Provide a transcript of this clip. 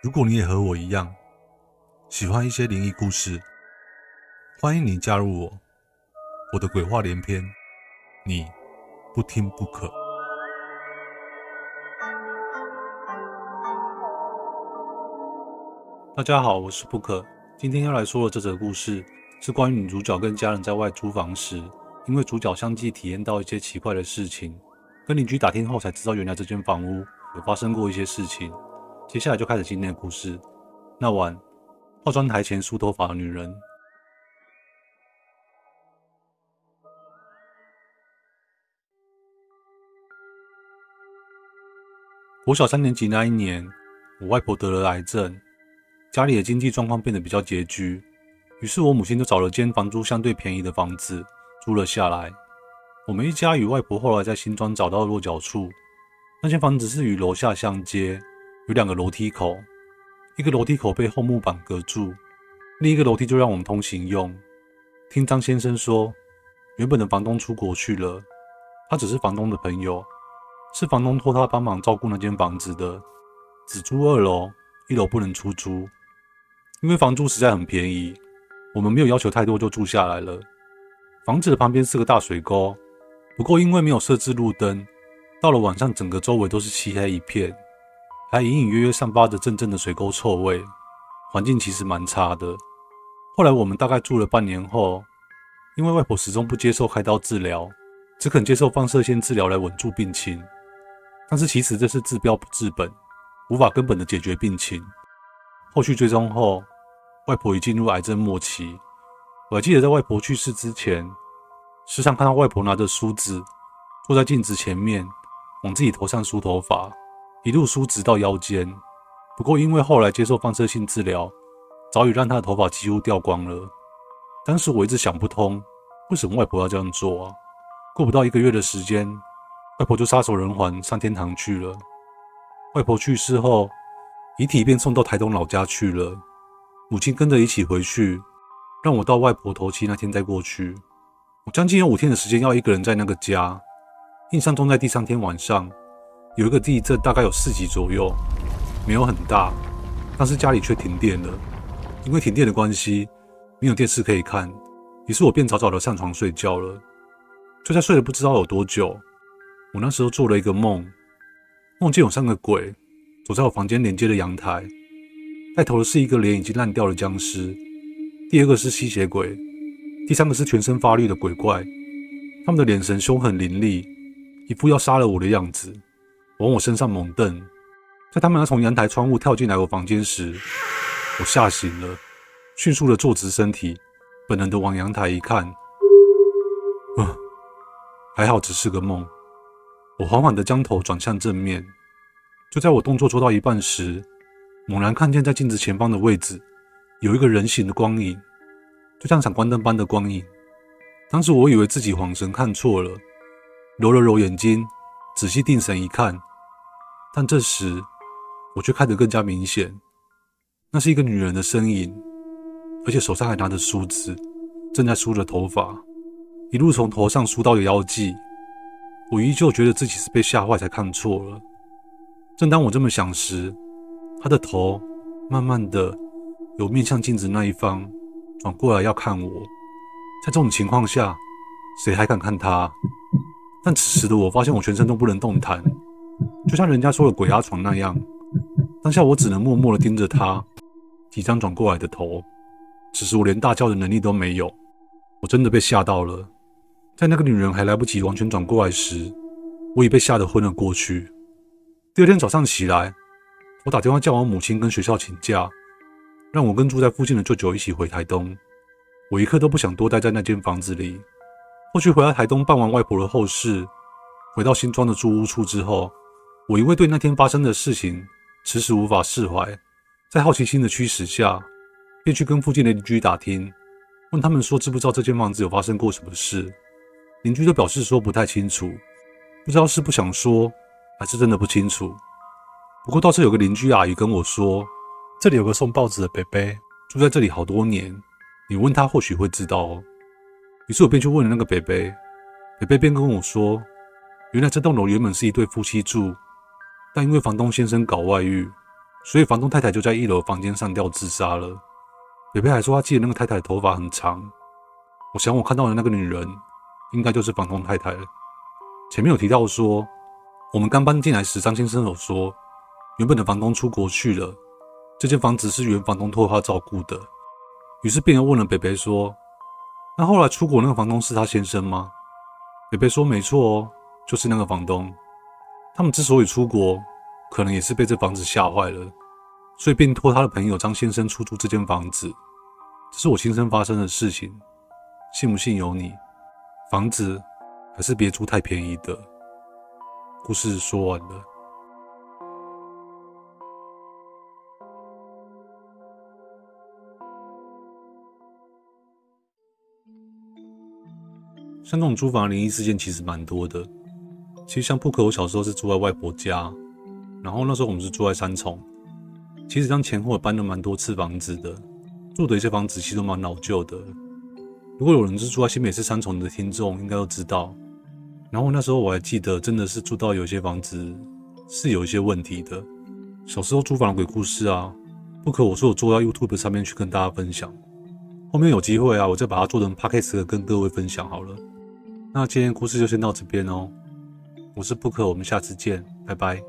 如果你也和我一样喜欢一些灵异故事，欢迎你加入我。我的鬼话连篇，你不听不可。大家好，我是不可。今天要来说的这则故事是关于女主角跟家人在外租房时，因为主角相继体验到一些奇怪的事情，跟邻居打听后才知道，原来这间房屋有发生过一些事情。接下来就开始今天的故事。那晚，化妆台前梳头发的女人。国小三年级那一年，我外婆得了癌症，家里的经济状况变得比较拮据，于是我母亲就找了间房租相对便宜的房子租了下来。我们一家与外婆后来在新庄找到落脚处，那间房子是与楼下相接。有两个楼梯口，一个楼梯口被厚木板隔住，另一个楼梯就让我们通行用。听张先生说，原本的房东出国去了，他只是房东的朋友，是房东托他帮忙照顾那间房子的，只租二楼，一楼不能出租，因为房租实在很便宜，我们没有要求太多就住下来了。房子的旁边是个大水沟，不过因为没有设置路灯，到了晚上整个周围都是漆黑一片。还隐隐约约散发着阵阵的水沟臭味，环境其实蛮差的。后来我们大概住了半年后，因为外婆始终不接受开刀治疗，只肯接受放射线治疗来稳住病情。但是其实这是治标不治本，无法根本的解决病情。后续追踪后，外婆已进入癌症末期。我还记得在外婆去世之前，时常看到外婆拿着梳子坐在镜子前面，往自己头上梳头发。一路梳直到腰间，不过因为后来接受放射性治疗，早已让他的头发几乎掉光了。当时我一直想不通，为什么外婆要这样做啊？过不到一个月的时间，外婆就撒手人寰，上天堂去了。外婆去世后，遗体便送到台东老家去了。母亲跟着一起回去，让我到外婆头七那天再过去。我将近有五天的时间要一个人在那个家。印象中在第三天晚上。有一个地震，大概有四级左右，没有很大，但是家里却停电了。因为停电的关系，没有电视可以看，于是我便早早的上床睡觉了。就在睡了不知道有多久，我那时候做了一个梦，梦见有三个鬼走在我房间连接的阳台，带头的是一个脸已经烂掉的僵尸，第二个是吸血鬼，第三个是全身发绿的鬼怪。他们的眼神凶狠凌厉，一副要杀了我的样子。往我身上猛瞪，在他们要从阳台窗户跳进来我房间时，我吓醒了，迅速的坐直身体，本能的往阳台一看，嗯，还好只是个梦。我缓缓的将头转向正面，就在我动作做到一半时，猛然看见在镜子前方的位置有一个人形的光影，就像闪光灯般的光影。当时我以为自己恍神看错了，揉了揉眼睛，仔细定神一看。但这时，我却看得更加明显，那是一个女人的身影，而且手上还拿着梳子，正在梳着头发，一路从头上梳到腰际。我依旧觉得自己是被吓坏才看错了。正当我这么想时，她的头慢慢的由面向镜子那一方转过来要看我。在这种情况下，谁还敢看她？但此时的我发现我全身都不能动弹。就像人家说的鬼压床那样，当下我只能默默地盯着他即将转过来的头。此时我连大叫的能力都没有，我真的被吓到了。在那个女人还来不及完全转过来时，我已被吓得昏了过去。第二天早上起来，我打电话叫我母亲跟学校请假，让我跟住在附近的舅舅一起回台东。我一刻都不想多待在那间房子里。后续回来台东办完外婆的后事，回到新庄的住屋处之后。我因为对那天发生的事情迟迟无法释怀，在好奇心的驱使下，便去跟附近的邻居打听，问他们说知不知道这间房子有发生过什么事。邻居都表示说不太清楚，不知道是不想说，还是真的不清楚。不过倒是有个邻居阿姨跟我说，这里有个送报纸的伯伯住在这里好多年，你问他或许会知道哦。于是我便去问了那个伯伯，伯伯便跟我说，原来这栋楼原本是一对夫妻住。但因为房东先生搞外遇，所以房东太太就在一楼房间上吊自杀了。北北还说他记得那个太太的头发很长，我想我看到的那个女人应该就是房东太太了。前面有提到说，我们刚搬进来时，张先生有说，原本的房东出国去了，这间房子是原房东托他照顾的。于是便又问了北北说：“那后来出国那个房东是他先生吗？”北北说：“没错哦，就是那个房东。他们之所以出国，可能也是被这房子吓坏了。”所以便托他的朋友张先生出租这间房子，这是我亲身发生的事情，信不信由你。房子还是别租太便宜的。故事说完了。像这种租房灵异事件其实蛮多的。其实像布克，我小时候是住在外婆家，然后那时候我们是住在三重。其实像前后也搬了蛮多次房子的，住的一些房子其实都蛮老旧的。如果有人是住在新北市三重的听众，应该都知道。然后那时候我还记得，真的是住到有些房子是有一些问题的。小时候租房的鬼故事啊，不可我说我做到 YouTube 上面去跟大家分享。后面有机会啊，我再把它做成 Podcast 跟各位分享好了。那今天故事就先到这边哦。我是扑克，我们下次见，拜拜。